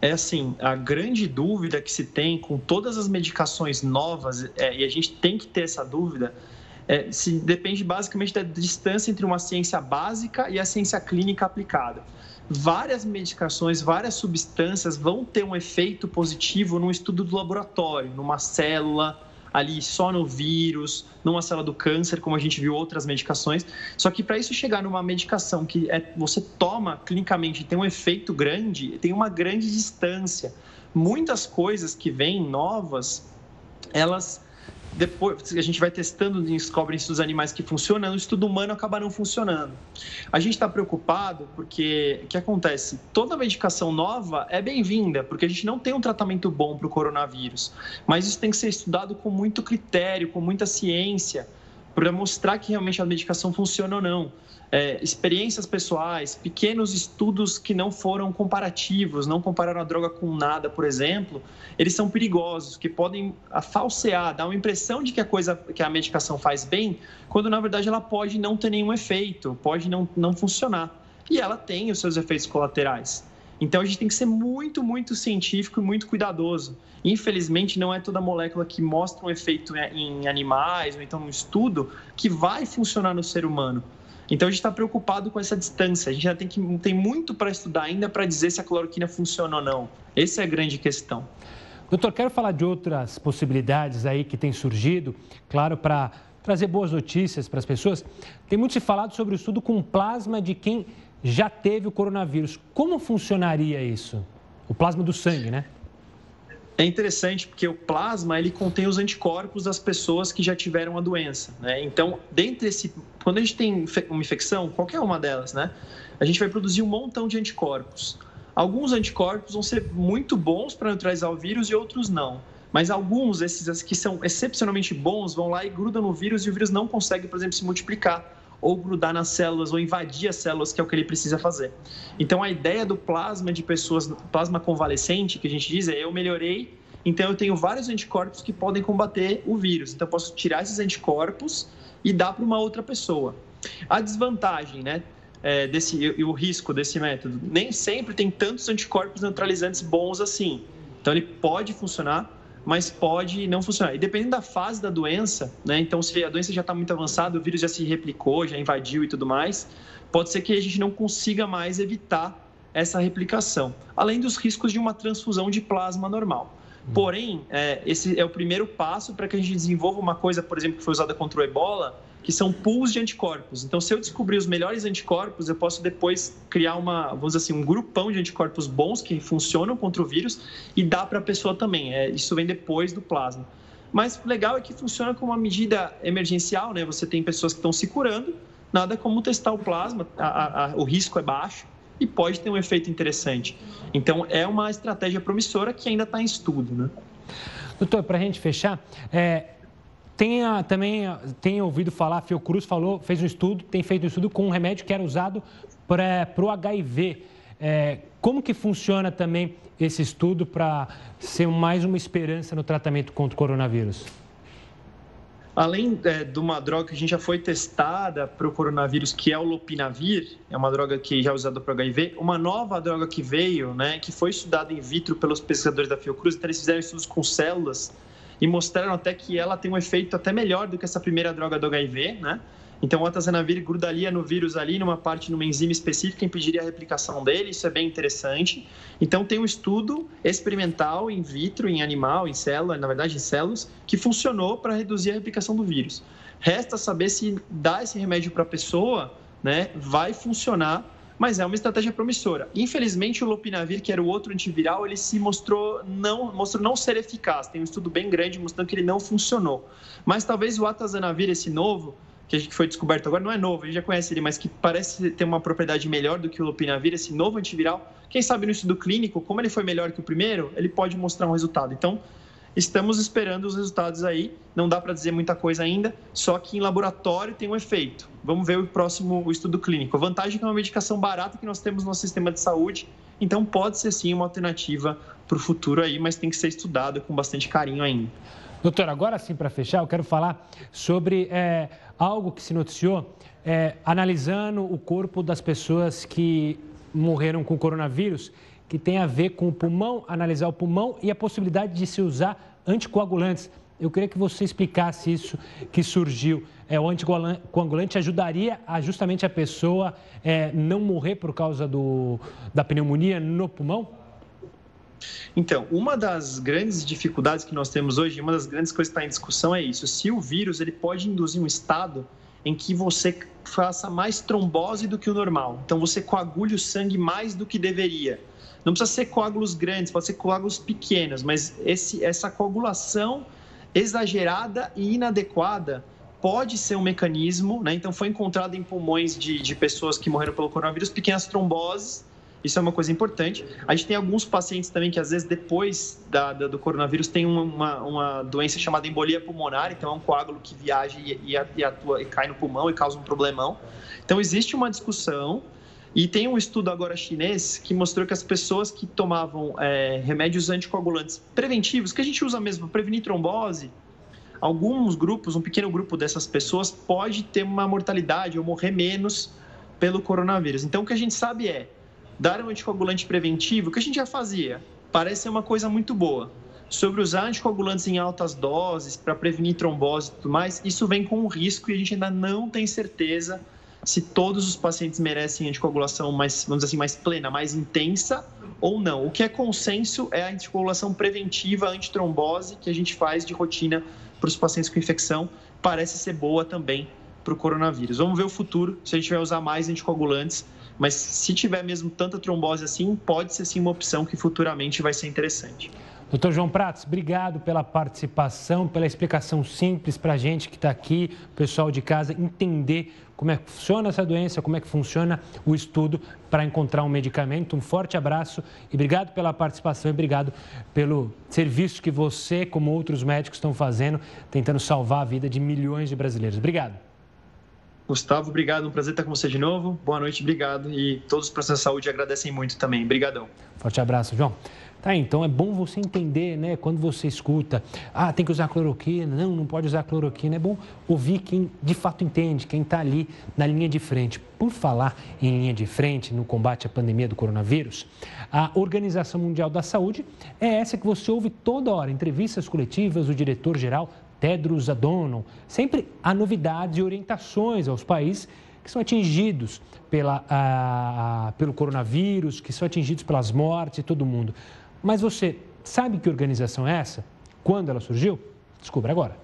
É assim, a grande dúvida que se tem com todas as medicações novas, é, e a gente tem que ter essa dúvida, é, se depende basicamente da distância entre uma ciência básica e a ciência clínica aplicada várias medicações, várias substâncias vão ter um efeito positivo num estudo do laboratório, numa célula, ali só no vírus, numa célula do câncer, como a gente viu outras medicações. Só que para isso chegar numa medicação que é, você toma clinicamente e tem um efeito grande, tem uma grande distância. Muitas coisas que vêm novas, elas depois a gente vai testando e descobre em estudos animais que funcionam, no estudo humano acaba não funcionando. A gente está preocupado porque o que acontece? Toda medicação nova é bem-vinda, porque a gente não tem um tratamento bom para o coronavírus. Mas isso tem que ser estudado com muito critério, com muita ciência, para mostrar que realmente a medicação funciona ou não é, experiências pessoais, pequenos estudos que não foram comparativos, não compararam a droga com nada, por exemplo, eles são perigosos, que podem falsear, dar uma impressão de que a coisa, que a medicação faz bem, quando na verdade ela pode não ter nenhum efeito, pode não, não funcionar. E ela tem os seus efeitos colaterais. Então a gente tem que ser muito, muito científico e muito cuidadoso. Infelizmente, não é toda molécula que mostra um efeito em animais ou então um estudo que vai funcionar no ser humano. Então a gente está preocupado com essa distância. A gente já tem, que, tem muito para estudar ainda para dizer se a cloroquina funciona ou não. Essa é a grande questão.
Doutor, quero falar de outras possibilidades aí que têm surgido, claro, para trazer boas notícias para as pessoas. Tem muito se falado sobre o estudo com plasma de quem já teve o coronavírus. Como funcionaria isso? O plasma do sangue, né?
É interessante porque o plasma ele contém os anticorpos das pessoas que já tiveram a doença, né? Então, dentro desse, quando a gente tem uma infecção, qualquer uma delas, né? A gente vai produzir um montão de anticorpos. Alguns anticorpos vão ser muito bons para neutralizar o vírus e outros não. Mas alguns, esses que são excepcionalmente bons, vão lá e grudam no vírus e o vírus não consegue, por exemplo, se multiplicar ou grudar nas células ou invadir as células, que é o que ele precisa fazer. Então, a ideia do plasma de pessoas, plasma convalescente, que a gente diz, é eu melhorei, então eu tenho vários anticorpos que podem combater o vírus. Então, eu posso tirar esses anticorpos e dar para uma outra pessoa. A desvantagem, né? É, desse, e o risco desse método, nem sempre tem tantos anticorpos neutralizantes bons assim. Então, ele pode funcionar, mas pode não funcionar. E dependendo da fase da doença, né? Então, se a doença já está muito avançada, o vírus já se replicou, já invadiu e tudo mais, pode ser que a gente não consiga mais evitar essa replicação, além dos riscos de uma transfusão de plasma normal. Hum. Porém, é, esse é o primeiro passo para que a gente desenvolva uma coisa, por exemplo, que foi usada contra o ebola, que são pools de anticorpos. Então, se eu descobrir os melhores anticorpos, eu posso depois criar uma, vamos dizer assim, um grupão de anticorpos bons que funcionam contra o vírus e dá para a pessoa também. É, isso vem depois do plasma. Mas o legal é que funciona como uma medida emergencial, né? Você tem pessoas que estão se curando, nada como testar o plasma, a, a, o risco é baixo e pode ter um efeito interessante. Então, é uma estratégia promissora que ainda está em estudo, né?
Doutor, para a gente fechar, é, tenha, também tem ouvido falar, a Fiocruz falou, fez um estudo, tem feito um estudo com um remédio que era usado para o HIV. É, como que funciona também esse estudo para ser mais uma esperança no tratamento contra o coronavírus?
Além é, de uma droga que a gente já foi testada para o coronavírus, que é o lopinavir, é uma droga que já é usada para HIV, uma nova droga que veio, né, que foi estudada in vitro pelos pesquisadores da Fiocruz, então eles fizeram estudos com células e mostraram até que ela tem um efeito até melhor do que essa primeira droga do HIV, né? Então, o atazanavir grudaria no vírus ali, numa parte, numa enzima específica, impediria a replicação dele, isso é bem interessante. Então, tem um estudo experimental in vitro, em animal, em célula, na verdade, em células, que funcionou para reduzir a replicação do vírus. Resta saber se dar esse remédio para a pessoa né, vai funcionar mas é uma estratégia promissora. Infelizmente, o lopinavir, que era o outro antiviral, ele se mostrou não, mostrou não ser eficaz. Tem um estudo bem grande mostrando que ele não funcionou. Mas talvez o atazanavir, esse novo, que foi descoberto agora, não é novo, a gente já conhece ele, mas que parece ter uma propriedade melhor do que o lopinavir, esse novo antiviral, quem sabe no estudo clínico, como ele foi melhor que o primeiro, ele pode mostrar um resultado. Então, estamos esperando os resultados aí, não dá para dizer muita coisa ainda, só que em laboratório tem um efeito. Vamos ver o próximo estudo clínico. A vantagem é que é uma medicação barata que nós temos no sistema de saúde, então pode ser sim uma alternativa para o futuro aí, mas tem que ser estudado com bastante carinho ainda.
Doutor, agora sim, para fechar, eu quero falar sobre é, algo que se noticiou, é, analisando o corpo das pessoas que morreram com coronavírus, que tem a ver com o pulmão, analisar o pulmão e a possibilidade de se usar anticoagulantes. Eu queria que você explicasse isso que surgiu. É, o anticoagulante ajudaria a, justamente a pessoa é, não morrer por causa do, da pneumonia no pulmão?
Então, uma das grandes dificuldades que nós temos hoje, uma das grandes coisas que está em discussão é isso: se o vírus ele pode induzir um estado em que você faça mais trombose do que o normal. Então, você coagule o sangue mais do que deveria. Não precisa ser coágulos grandes, pode ser coágulos pequenos, mas esse, essa coagulação exagerada e inadequada pode ser um mecanismo, né? Então, foi encontrado em pulmões de, de pessoas que morreram pelo coronavírus pequenas tromboses. Isso é uma coisa importante. A gente tem alguns pacientes também que, às vezes, depois da, da, do coronavírus, tem uma, uma doença chamada embolia pulmonar. Então, é um coágulo que viaja e, e, atua, e cai no pulmão e causa um problemão. Então, existe uma discussão. E tem um estudo agora chinês que mostrou que as pessoas que tomavam é, remédios anticoagulantes preventivos, que a gente usa mesmo para prevenir trombose, alguns grupos, um pequeno grupo dessas pessoas pode ter uma mortalidade ou morrer menos pelo coronavírus. Então, o que a gente sabe é dar um anticoagulante preventivo, que a gente já fazia, parece ser uma coisa muito boa. Sobre usar anticoagulantes em altas doses para prevenir trombose e tudo mais, isso vem com um risco e a gente ainda não tem certeza se todos os pacientes merecem anticoagulação mais, vamos dizer assim, mais plena, mais intensa ou não. O que é consenso é a anticoagulação preventiva antitrombose que a gente faz de rotina para os pacientes com infecção parece ser boa também para o coronavírus. Vamos ver o futuro, se a gente vai usar mais anticoagulantes, mas se tiver mesmo tanta trombose assim, pode ser sim uma opção que futuramente vai ser interessante.
Doutor João Pratos, obrigado pela participação, pela explicação simples para a gente que está aqui, pessoal de casa, entender como é que funciona essa doença, como é que funciona o estudo para encontrar um medicamento. Um forte abraço e obrigado pela participação e obrigado pelo serviço que você, como outros médicos, estão fazendo, tentando salvar a vida de milhões de brasileiros. Obrigado.
Gustavo, obrigado. Um prazer estar com você de novo. Boa noite, obrigado. E todos os processos de saúde agradecem muito também. Obrigadão.
Forte abraço, João. Tá, então é bom você entender, né? Quando você escuta, ah, tem que usar cloroquina, não, não pode usar cloroquina. É bom ouvir quem de fato entende, quem está ali na linha de frente. Por falar em linha de frente no combate à pandemia do coronavírus, a Organização Mundial da Saúde é essa que você ouve toda hora, entrevistas coletivas do diretor-geral Tedros Adhanom. Sempre há novidades e orientações aos países que são atingidos pela, a, pelo coronavírus, que são atingidos pelas mortes e todo mundo. Mas você sabe que organização é essa? Quando ela surgiu? Descubra agora.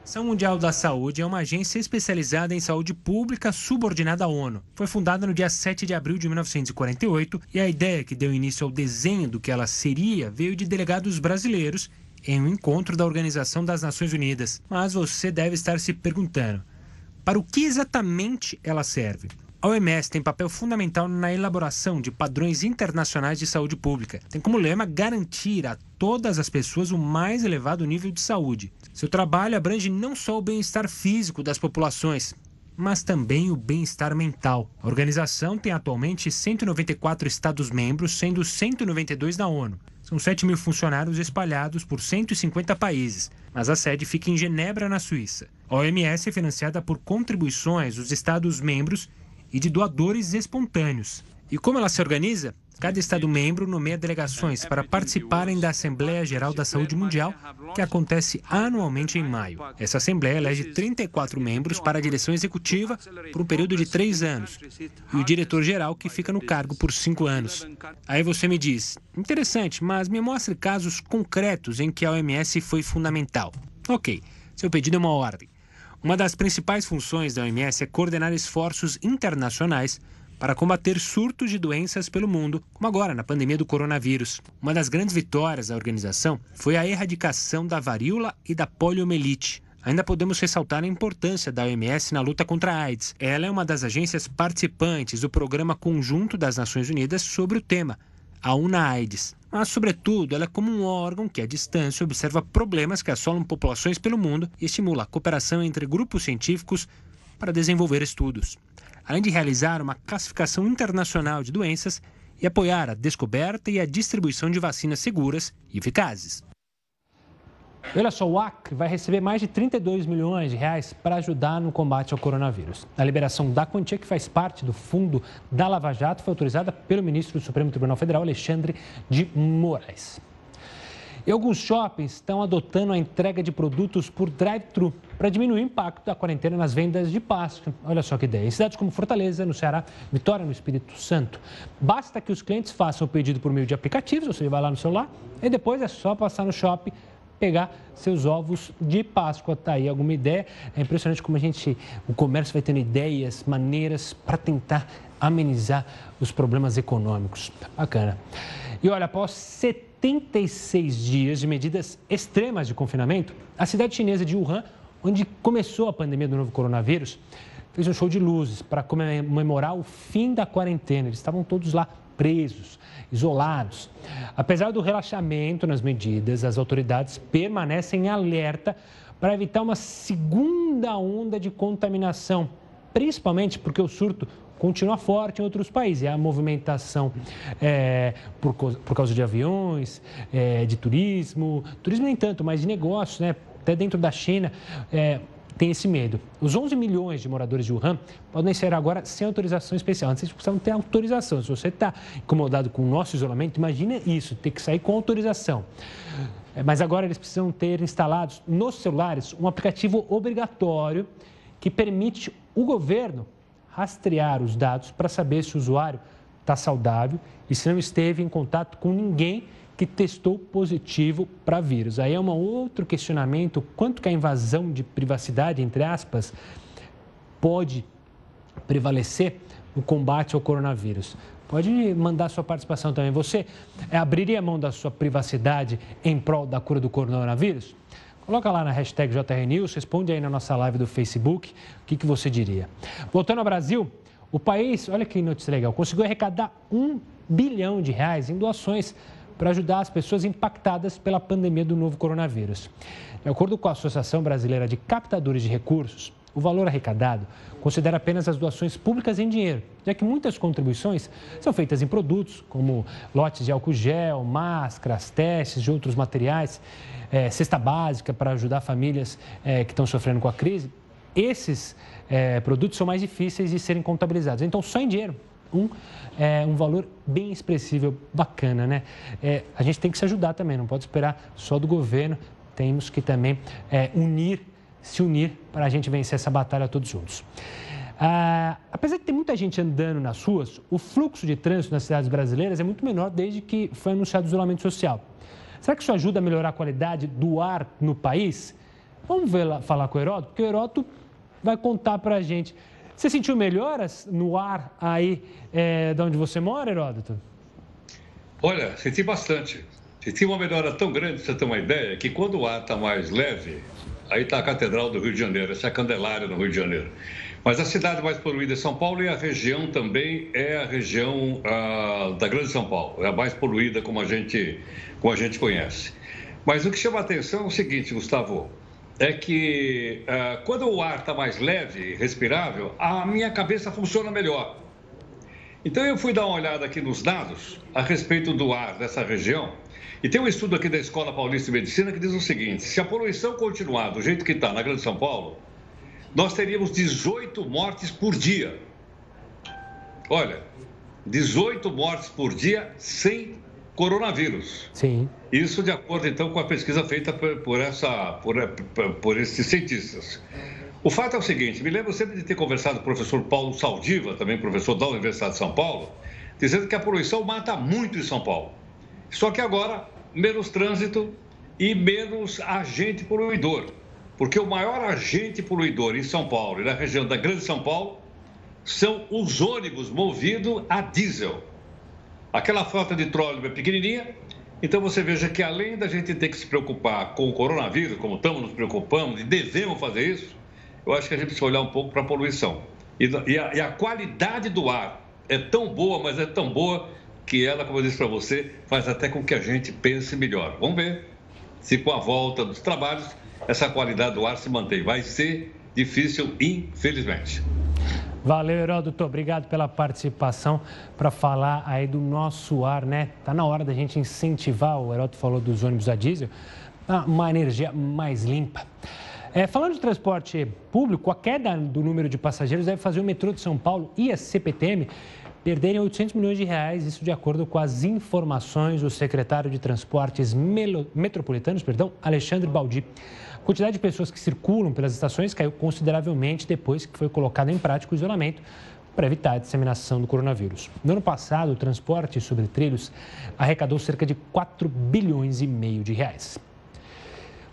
A Ação Mundial da Saúde é uma agência especializada em saúde pública subordinada à ONU. Foi fundada no dia 7 de abril de 1948 e a ideia que deu início ao desenho do que ela seria veio de delegados brasileiros em um encontro da Organização das Nações Unidas. Mas você deve estar se perguntando: para o que exatamente ela serve? A OMS tem papel fundamental na elaboração de padrões internacionais de saúde pública. Tem como lema garantir a todas as pessoas o mais elevado nível de saúde. Seu trabalho abrange não só o bem-estar físico das populações, mas também o bem-estar mental. A organização tem atualmente 194 Estados-membros, sendo 192 da ONU. São 7 mil funcionários espalhados por 150 países, mas a sede fica em Genebra, na Suíça. A OMS é financiada por contribuições dos Estados-membros e de doadores espontâneos. E como ela se organiza? Cada Estado-membro nomeia delegações para participarem da Assembleia Geral da Saúde Mundial, que acontece anualmente em maio. Essa Assembleia elege 34 membros para a direção executiva por um período de três anos e o diretor-geral, que fica no cargo por cinco anos. Aí você me diz: interessante, mas me mostre casos concretos em que a OMS foi fundamental. Ok, seu pedido é uma ordem. Uma das principais funções da OMS é coordenar esforços internacionais para combater surtos de doenças pelo mundo, como agora na pandemia do coronavírus. Uma das grandes vitórias da organização foi a erradicação da varíola e da poliomielite. Ainda podemos ressaltar a importância da OMS na luta contra a AIDS. Ela é uma das agências participantes do Programa Conjunto das Nações Unidas sobre o tema, a UNAIDS. Mas, sobretudo, ela é como um órgão que, à distância, observa problemas que assolam populações pelo mundo e estimula a cooperação entre grupos científicos para desenvolver estudos além de realizar uma classificação internacional de doenças e apoiar a descoberta e a distribuição de vacinas seguras e eficazes. Olha só, o Acre vai receber mais de 32 milhões de reais para ajudar no combate ao coronavírus. A liberação da quantia, que faz parte do fundo da Lava Jato, foi autorizada pelo ministro do Supremo Tribunal Federal, Alexandre de Moraes. E alguns shoppings estão adotando a entrega de produtos por drive-thru para diminuir o impacto da quarentena nas vendas de Páscoa. Olha só que ideia. Em cidades como Fortaleza, no Ceará, Vitória, no Espírito Santo, basta que os clientes façam o pedido por meio de aplicativos, ou seja, vai lá no celular, e depois é só passar no shopping pegar seus ovos de Páscoa. Tá aí alguma ideia? É impressionante como a gente, o comércio vai tendo ideias, maneiras para tentar amenizar os problemas econômicos. Bacana. E olha, após 70 76 dias de medidas extremas de confinamento, a cidade chinesa de Wuhan, onde começou a pandemia do novo coronavírus, fez um show de luzes para comemorar o fim da quarentena. Eles estavam todos lá presos, isolados. Apesar do relaxamento nas medidas, as autoridades permanecem em alerta para evitar uma segunda onda de contaminação, principalmente porque o surto continua forte em outros países. A movimentação é, por, por, causa de aviões, é, de turismo, turismo nem tanto, mas de negócios, né? Até dentro da China. É, tem esse medo. Os 11 milhões de moradores de Wuhan podem ser agora sem autorização especial. Antes eles precisavam ter autorização. Se você está incomodado com o nosso isolamento, imagina isso, ter que sair com autorização. É, mas agora eles precisam ter instalados nos celulares um aplicativo obrigatório que permite o governo rastrear os dados para saber se o usuário está saudável e se não esteve em contato com ninguém que testou positivo para vírus. Aí é um outro questionamento, quanto que a invasão de privacidade, entre aspas, pode prevalecer no combate ao coronavírus. Pode mandar sua participação também. Você abriria mão da sua privacidade em prol da cura do coronavírus? Coloca lá na hashtag JRNews, responde aí na nossa live do Facebook o que, que você diria. Voltando ao Brasil, o país, olha que notícia legal, conseguiu arrecadar um bilhão de reais em doações para ajudar as pessoas impactadas pela pandemia do novo coronavírus. De acordo com a Associação Brasileira de Captadores de Recursos, o valor arrecadado considera apenas as doações públicas em dinheiro, já que muitas contribuições são feitas em produtos, como lotes de álcool gel, máscaras, testes de outros materiais, é, cesta básica para ajudar famílias é, que estão sofrendo com a crise. Esses é, produtos são mais difíceis de serem contabilizados. Então, só em dinheiro, um, é, um valor bem expressivo, bacana, né? É, a gente tem que se ajudar também, não pode esperar só do governo, temos que também é, unir se unir para a gente vencer essa batalha todos juntos. Ah, apesar de ter muita gente andando nas ruas, o fluxo de trânsito nas cidades brasileiras é muito menor desde que foi anunciado o isolamento social. Será que isso ajuda a melhorar a qualidade do ar no país? Vamos ver falar com o Heródoto, porque o Heródoto vai contar para a gente. Você sentiu melhoras no ar aí é, de onde você mora, Heródoto?
Olha, senti bastante. Senti uma melhora tão grande, você ter uma ideia, que quando o ar está mais leve, Aí está a Catedral do Rio de Janeiro, essa é a Candelária no Rio de Janeiro. Mas a cidade mais poluída é São Paulo e a região também é a região ah, da Grande São Paulo, é a mais poluída como a gente, como a gente conhece. Mas o que chama a atenção é o seguinte, Gustavo, é que ah, quando o ar está mais leve, respirável, a minha cabeça funciona melhor. Então eu fui dar uma olhada aqui nos dados a respeito do ar dessa região e tem um estudo aqui da Escola Paulista de Medicina que diz o seguinte: se a poluição continuar do jeito que está na Grande São Paulo, nós teríamos 18 mortes por dia. Olha, 18 mortes por dia sem coronavírus.
Sim.
Isso de acordo, então, com a pesquisa feita por, essa, por, por esses cientistas. O fato é o seguinte, me lembro sempre de ter conversado com o professor Paulo Saldiva, também professor da Universidade de São Paulo, dizendo que a poluição mata muito em São Paulo. Só que agora, menos trânsito e menos agente poluidor. Porque o maior agente poluidor em São Paulo e na região da Grande São Paulo são os ônibus movidos a diesel. Aquela frota de trólebus é pequenininha, então você veja que além da gente ter que se preocupar com o coronavírus, como estamos nos preocupando e devemos fazer isso, eu acho que a gente precisa olhar um pouco para a poluição. E, e, a, e a qualidade do ar é tão boa, mas é tão boa que ela, como eu disse para você, faz até com que a gente pense melhor. Vamos ver se com a volta dos trabalhos essa qualidade do ar se mantém. Vai ser difícil, infelizmente.
Valeu, Heródoto. Obrigado pela participação para falar aí do nosso ar, né? Tá na hora da gente incentivar, o Heródoto falou dos ônibus a diesel, uma energia mais limpa. É, falando de transporte público, a queda do número de passageiros deve fazer o metrô de São Paulo e a CPTM perderem 800 milhões de reais, isso de acordo com as informações do secretário de Transportes Metropolitanos, perdão, Alexandre Baldi. A quantidade de pessoas que circulam pelas estações caiu consideravelmente depois que foi colocado em prática o isolamento para evitar a disseminação do coronavírus. No ano passado, o transporte sobre trilhos arrecadou cerca de 4 bilhões e meio de reais.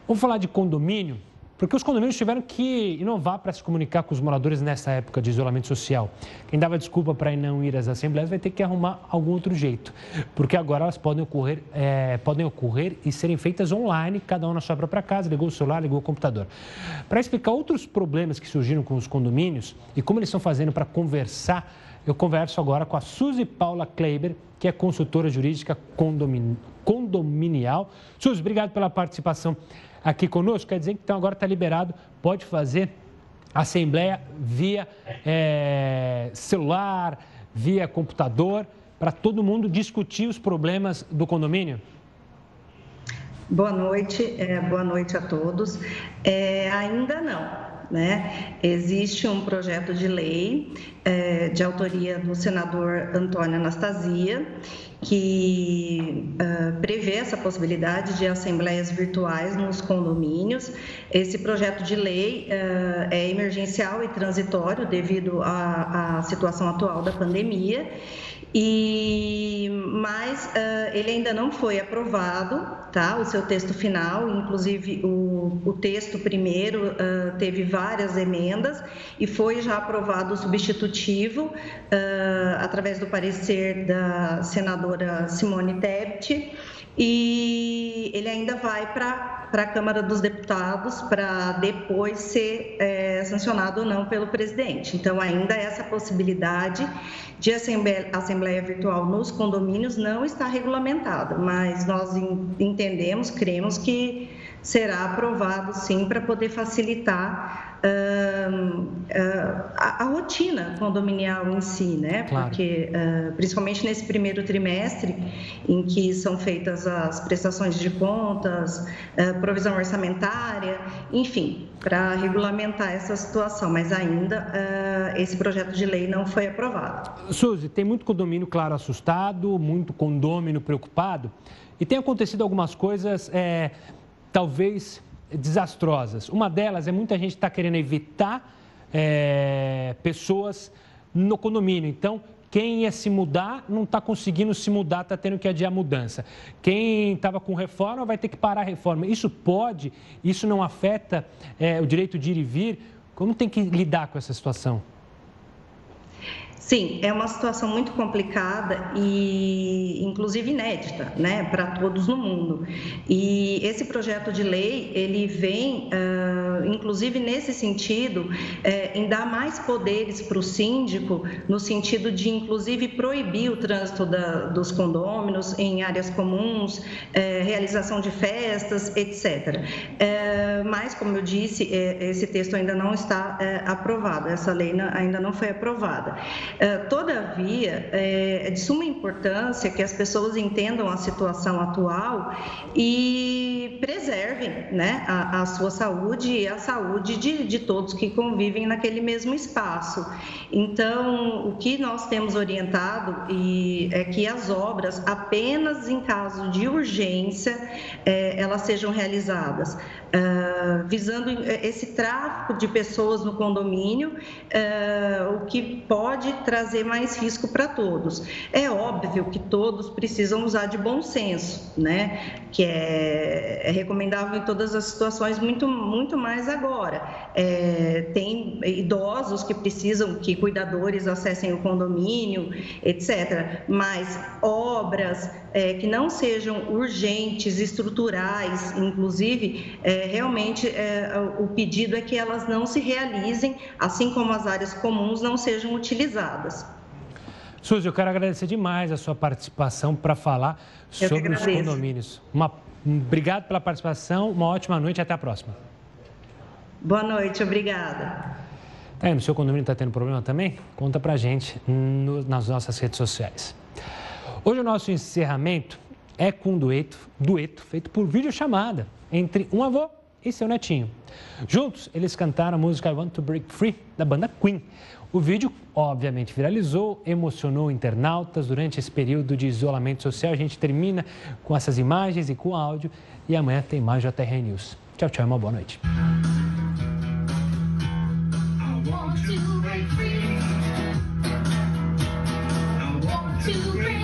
Vamos falar de condomínio. Porque os condomínios tiveram que inovar para se comunicar com os moradores nessa época de isolamento social. Quem dava desculpa para não ir às assembleias vai ter que arrumar algum outro jeito, porque agora elas podem ocorrer, é, podem ocorrer e serem feitas online, cada um na sua própria casa, ligou o celular, ligou o computador. Para explicar outros problemas que surgiram com os condomínios e como eles estão fazendo para conversar, eu converso agora com a Suzy Paula Kleiber, que é consultora jurídica condominial. Suzy, obrigado pela participação aqui conosco, quer dizer que então agora está liberado, pode fazer assembleia via é, celular, via computador, para todo mundo discutir os problemas do condomínio?
Boa noite, é, boa noite a todos. É, ainda não. Né? Existe um projeto de lei é, de autoria do senador Antônio Anastasia que uh, prevê essa possibilidade de assembleias virtuais nos condomínios. Esse projeto de lei uh, é emergencial e transitório devido à, à situação atual da pandemia e mas uh, ele ainda não foi aprovado, tá? O seu texto final, inclusive o, o texto primeiro uh, teve várias emendas e foi já aprovado o substitutivo uh, através do parecer da senadora Simone Tebet e ele ainda vai para a Câmara dos Deputados para depois ser é, sancionado ou não pelo presidente. Então, ainda essa possibilidade de assembleia, assembleia virtual nos condomínios não está regulamentada, mas nós entendemos, cremos que será aprovado sim para poder facilitar uh, uh, a, a, rotina condominial em si, né? Claro. Porque uh, principalmente nesse primeiro trimestre em que são feitas as prestações de contas, provisão orçamentária, enfim, para regulamentar essa situação, mas ainda esse projeto de lei não foi aprovado.
Suzy, tem muito condomínio, claro, assustado, muito condômino preocupado, e tem acontecido algumas coisas. É talvez desastrosas. Uma delas é muita gente está querendo evitar é, pessoas no condomínio. Então, quem ia se mudar não está conseguindo se mudar, está tendo que adiar a mudança. Quem estava com reforma vai ter que parar a reforma. Isso pode, isso não afeta é, o direito de ir e vir. Como tem que lidar com essa situação?
Sim, é uma situação muito complicada e, inclusive, inédita, né, para todos no mundo. E esse projeto de lei ele vem, uh, inclusive nesse sentido, uh, em dar mais poderes para o síndico, no sentido de, inclusive, proibir o trânsito da, dos condôminos em áreas comuns, uh, realização de festas, etc. mas, como eu disse, esse texto ainda não está aprovado. Essa lei ainda não foi aprovada. É, todavia, é, é de suma importância que as pessoas entendam a situação atual e preservem né, a, a sua saúde e a saúde de, de todos que convivem naquele mesmo espaço. Então, o que nós temos orientado e é que as obras, apenas em caso de urgência, é, elas sejam realizadas. Uh, visando esse tráfico de pessoas no condomínio, uh, o que pode trazer mais risco para todos. É óbvio que todos precisam usar de bom senso, né? Que é, é recomendável em todas as situações, muito, muito mais agora. É, tem idosos que precisam que cuidadores acessem o condomínio, etc. Mas obras é, que não sejam urgentes, estruturais, inclusive, é, realmente é, o pedido é que elas não se realizem, assim como as áreas comuns não sejam utilizadas.
Suzy, eu quero agradecer demais a sua participação para falar eu sobre os condomínios. Uma, obrigado pela participação, uma ótima noite e até a próxima.
Boa noite, obrigada.
Tá aí, no seu condomínio está tendo problema também? Conta para gente no, nas nossas redes sociais. Hoje o nosso encerramento é com um dueto, dueto feito por videochamada entre um avô e seu netinho. Juntos, eles cantaram a música I Want to Break Free, da banda Queen. O vídeo, obviamente, viralizou, emocionou internautas durante esse período de isolamento social. A gente termina com essas imagens e com áudio e amanhã tem mais JR News. Tchau, tchau, uma boa noite. satisfied.